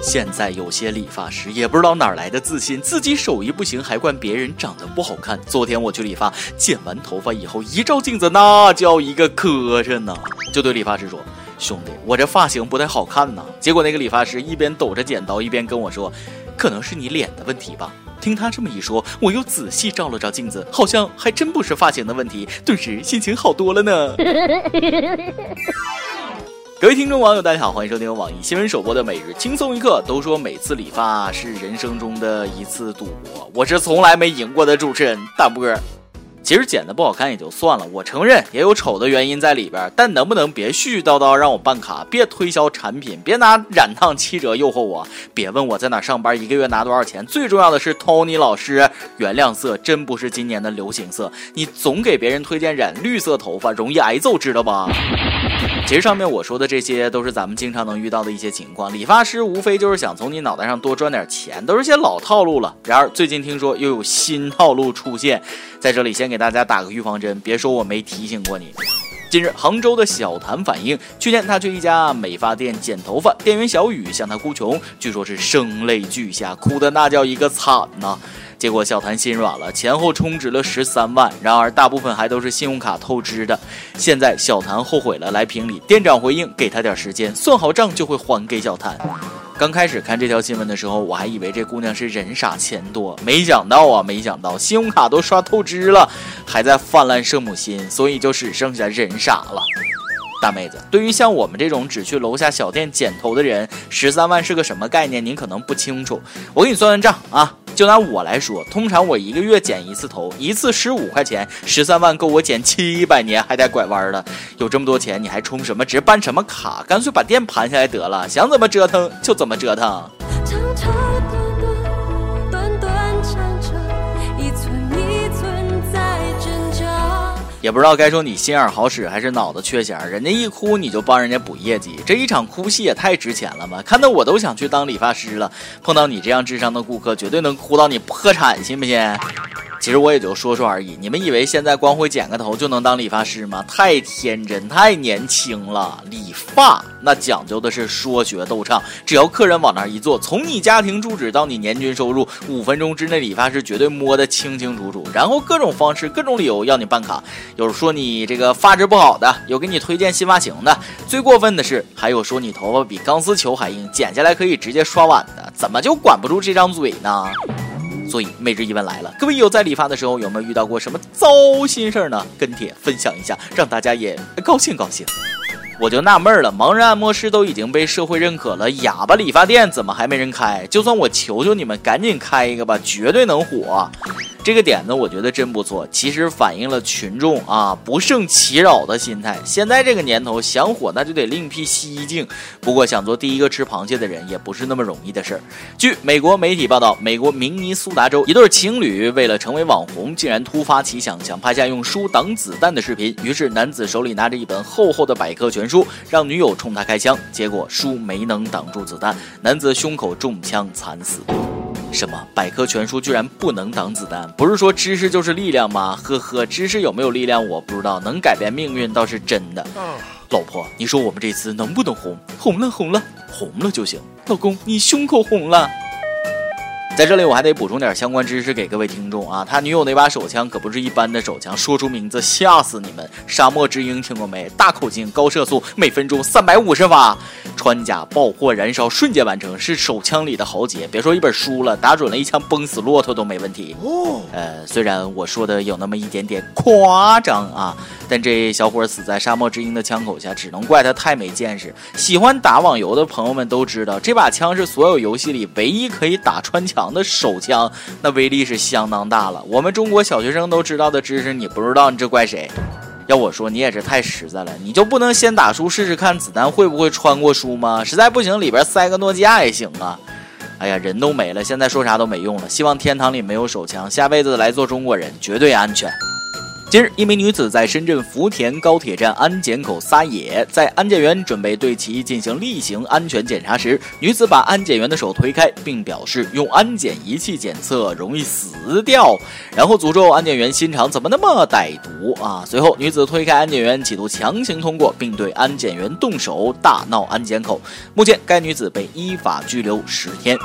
现在有些理发师也不知道哪来的自信，自己手艺不行还怪别人长得不好看。昨天我去理发，剪完头发以后一照镜子，那叫一个磕碜呐！就对理发师说：“兄弟，我这发型不太好看呐。”结果那个理发师一边抖着剪刀，一边跟我说：“可能是你脸的问题吧。”听他这么一说，我又仔细照了照镜子，好像还真不是发型的问题，顿时心情好多了呢。各位听众网友，大家好，欢迎收听网易新闻首播的每日轻松一刻。都说每次理发是人生中的一次赌博，我是从来没赢过的主持人大波。其实剪的不好看也就算了，我承认也有丑的原因在里边，但能不能别絮絮叨叨让我办卡，别推销产品，别拿染烫七折诱惑我，别问我在哪上班，一个月拿多少钱。最重要的是，Tony 老师，原谅色真不是今年的流行色，你总给别人推荐染绿色头发，容易挨揍，知道吧？其实上面我说的这些都是咱们经常能遇到的一些情况，理发师无非就是想从你脑袋上多赚点钱，都是些老套路了。然而最近听说又有新套路出现，在这里先给大家打个预防针，别说我没提醒过你。近日，杭州的小谭反映，去年他去一家美发店剪头发，店员小雨向他哭穷，据说是声泪俱下，哭的那叫一个惨呐。结果小谭心软了，前后充值了十三万，然而大部分还都是信用卡透支的。现在小谭后悔了，来评理。店长回应：给他点时间，算好账就会还给小谭。刚开始看这条新闻的时候，我还以为这姑娘是人傻钱多，没想到啊，没想到信用卡都刷透支了，还在泛滥圣母心，所以就只剩下人傻了。大妹子，对于像我们这种只去楼下小店剪头的人，十三万是个什么概念？您可能不清楚。我给你算算账啊。就拿我来说，通常我一个月剪一次头，一次十五块钱，十三万够我剪七百年，还带拐弯的。有这么多钱，你还充什么值，办什么卡？干脆把店盘下来得了，想怎么折腾就怎么折腾。也不知道该说你心眼好使还是脑子缺弦，人家一哭你就帮人家补业绩，这一场哭戏也太值钱了吧！看得我都想去当理发师了。碰到你这样智商的顾客，绝对能哭到你破产，信不信？其实我也就说说而已。你们以为现在光会剪个头就能当理发师吗？太天真，太年轻了。理发那讲究的是说学逗唱，只要客人往那儿一坐，从你家庭住址到你年均收入，五分钟之内理发师绝对摸得清清楚楚。然后各种方式、各种理由要你办卡，有说你这个发质不好的，有给你推荐新发型的，最过分的是还有说你头发比钢丝球还硬，剪下来可以直接刷碗的。怎么就管不住这张嘴呢？所以每日一问来了，各位有在理发的时候有没有遇到过什么糟心事儿呢？跟帖分享一下，让大家也高兴高兴。我就纳闷了，盲人按摩师都已经被社会认可了，哑巴理发店怎么还没人开？就算我求求你们赶紧开一个吧，绝对能火。这个点子我觉得真不错，其实反映了群众啊不胜其扰的心态。现在这个年头想火那就得另辟蹊径。不过想做第一个吃螃蟹的人也不是那么容易的事儿。据美国媒体报道，美国明尼苏达州一对情侣为了成为网红，竟然突发奇想，想拍下用书挡子弹的视频。于是男子手里拿着一本厚厚的百科全书，让女友冲他开枪，结果书没能挡住子弹，男子胸口中枪惨死。什么百科全书居然不能挡子弹？不是说知识就是力量吗？呵呵，知识有没有力量我不知道，能改变命运倒是真的。老婆，你说我们这次能不能红？红了，红了，红了就行。老公，你胸口红了。在这里我还得补充点相关知识给各位听众啊，他女友那把手枪可不是一般的手枪，说出名字吓死你们！沙漠之鹰听过没？大口径高射速，每分钟三百五十发，穿甲爆破燃烧瞬间完成，是手枪里的豪杰。别说一本书了，打准了一枪崩死骆驼都没问题。哦，呃，虽然我说的有那么一点点夸张啊。但这小伙死在沙漠之鹰的枪口下，只能怪他太没见识。喜欢打网游的朋友们都知道，这把枪是所有游戏里唯一可以打穿墙那手枪，那威力是相当大了。我们中国小学生都知道的知识，你不知道，你这怪谁？要我说，你也是太实在了，你就不能先打书试试看子弹会不会穿过书吗？实在不行，里边塞个诺基亚也行啊。哎呀，人都没了，现在说啥都没用了。希望天堂里没有手枪，下辈子来做中国人，绝对安全。近日，一名女子在深圳福田高铁站安检口撒野，在安检员准备对其进行例行安全检查时，女子把安检员的手推开，并表示用安检仪器检测容易死掉，然后诅咒安检员心肠怎么那么歹毒啊！随后，女子推开安检员，企图强行通过，并对安检员动手，大闹安检口。目前，该女子被依法拘留十天。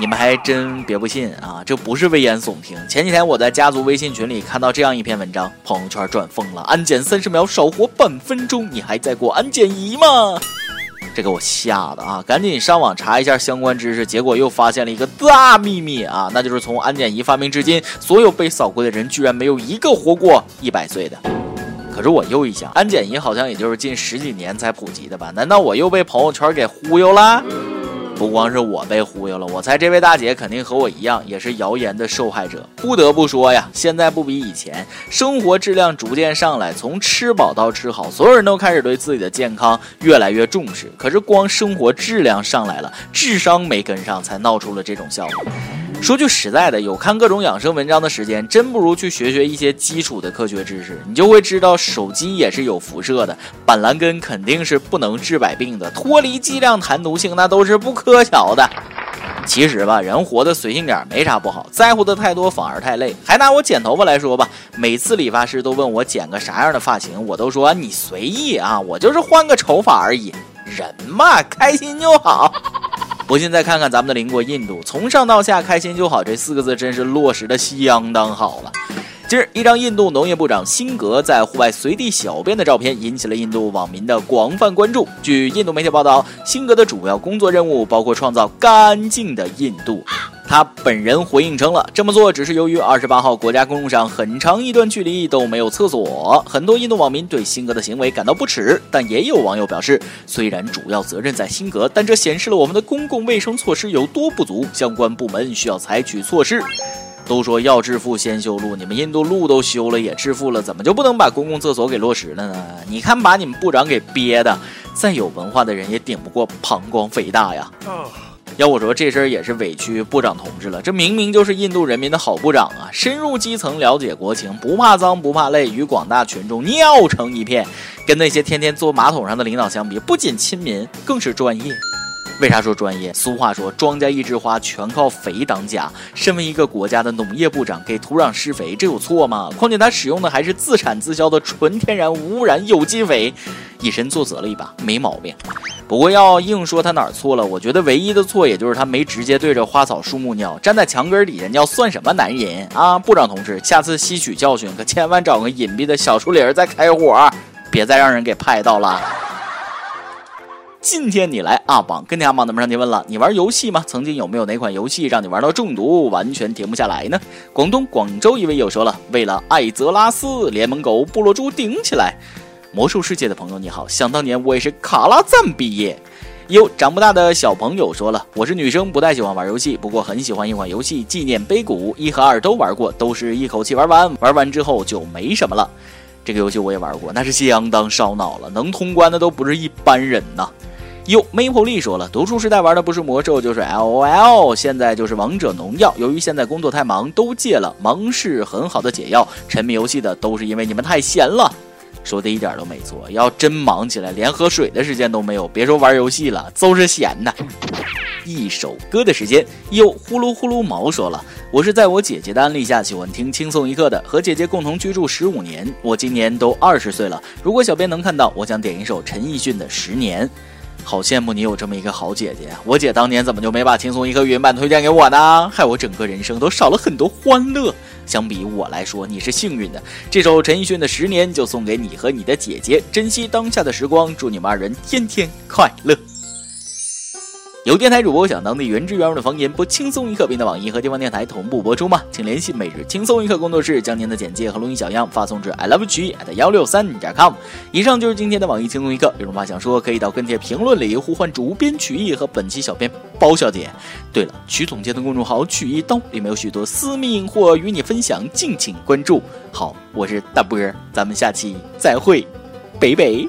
你们还真别不信啊，这不是危言耸听。前几天我在家族微信群里看到这样一篇文章，朋友圈转疯了。安检三十秒少活半分钟，你还在过安检仪吗？这给我吓的啊！赶紧上网查一下相关知识，结果又发现了一个大秘密啊，那就是从安检仪发明至今，所有被扫过的人居然没有一个活过一百岁的。可是我又一想，安检仪好像也就是近十几年才普及的吧？难道我又被朋友圈给忽悠了？不光是我被忽悠了，我猜这位大姐肯定和我一样，也是谣言的受害者。不得不说呀，现在不比以前，生活质量逐渐上来，从吃饱到吃好，所有人都开始对自己的健康越来越重视。可是光生活质量上来了，智商没跟上，才闹出了这种效果。说句实在的，有看各种养生文章的时间，真不如去学学一些基础的科学知识。你就会知道，手机也是有辐射的，板蓝根肯定是不能治百病的，脱离剂量谈毒性那都是不可小的。其实吧，人活得随性点没啥不好，在乎的太多反而太累。还拿我剪头发来说吧，每次理发师都问我剪个啥样的发型，我都说你随意啊，我就是换个丑发而已。人嘛，开心就好。不信再看看咱们的邻国印度，从上到下开心就好这四个字真是落实的相当好了。今日，一张印度农业部长辛格在户外随地小便的照片引起了印度网民的广泛关注。据印度媒体报道，辛格的主要工作任务包括创造干净的印度。他本人回应称了，这么做只是由于二十八号国家公路上很长一段距离都没有厕所。很多印度网民对辛格的行为感到不耻，但也有网友表示，虽然主要责任在辛格，但这显示了我们的公共卫生措施有多不足，相关部门需要采取措施。都说要致富先修路，你们印度路都修了也致富了，怎么就不能把公共厕所给落实了呢？你看把你们部长给憋的，再有文化的人也顶不过膀胱肥大呀。要我说，这事儿也是委屈部长同志了。这明明就是印度人民的好部长啊，深入基层，了解国情，不怕脏不怕累，与广大群众尿成一片。跟那些天天坐马桶上的领导相比，不仅亲民，更是专业。为啥说专业？俗话说，庄稼一枝花，全靠肥当家。身为一个国家的农业部长，给土壤施肥，这有错吗？况且他使用的还是自产自销的纯天然无污染有机肥，以身作则了一把，没毛病。不过要硬说他哪儿错了，我觉得唯一的错也就是他没直接对着花草树木尿，站在墙根底下尿，算什么男人啊？部长同志，下次吸取教训，可千万找个隐蔽的小树林再开火，别再让人给拍到了。今天你来阿榜，跟阿榜的们上提问了，你玩游戏吗？曾经有没有哪款游戏让你玩到中毒，完全停不下来呢？广东广州一位友说了，为了艾泽拉斯，联盟狗部落猪顶起来。魔兽世界的朋友你好，想当年我也是卡拉赞毕业。有长不大的小朋友说了，我是女生，不太喜欢玩游戏，不过很喜欢一款游戏《纪念碑谷》，一和二都玩过，都是一口气玩完，玩完之后就没什么了。这个游戏我也玩过，那是相当烧脑了，能通关的都不是一般人呐。有 Maple 丽说了，读书时代玩的不是魔兽就是 LOL，现在就是王者农药。由于现在工作太忙，都戒了。忙是很好的解药，沉迷游戏的都是因为你们太闲了。说的一点都没错，要真忙起来，连喝水的时间都没有，别说玩游戏了，都是闲的。一首歌的时间，又呼噜呼噜毛说了，我是在我姐姐的安利下喜欢听轻松一刻的，和姐姐共同居住十五年，我今年都二十岁了。如果小编能看到，我想点一首陈奕迅的《十年》。好羡慕你有这么一个好姐姐，我姐当年怎么就没把轻松一刻原版推荐给我呢？害我整个人生都少了很多欢乐。相比我来说，你是幸运的。这首陈奕迅的《十年》就送给你和你的姐姐，珍惜当下的时光，祝你们二人天天快乐。有电台主播想当地原汁原味的方言播轻松一刻，并在网易和地方电台同步播出吗？请联系每日轻松一刻工作室，将您的简介和录音小样发送至 i love 曲艺 at 幺六三点 com。以上就是今天的网易轻松一刻，有什么话想说，可以到跟帖评论里呼唤主编曲艺和本期小编包小姐。对了，曲总监的公众号曲一刀里面有许多私密或与你分享，敬请关注。好，我是大波，咱们下期再会，北北。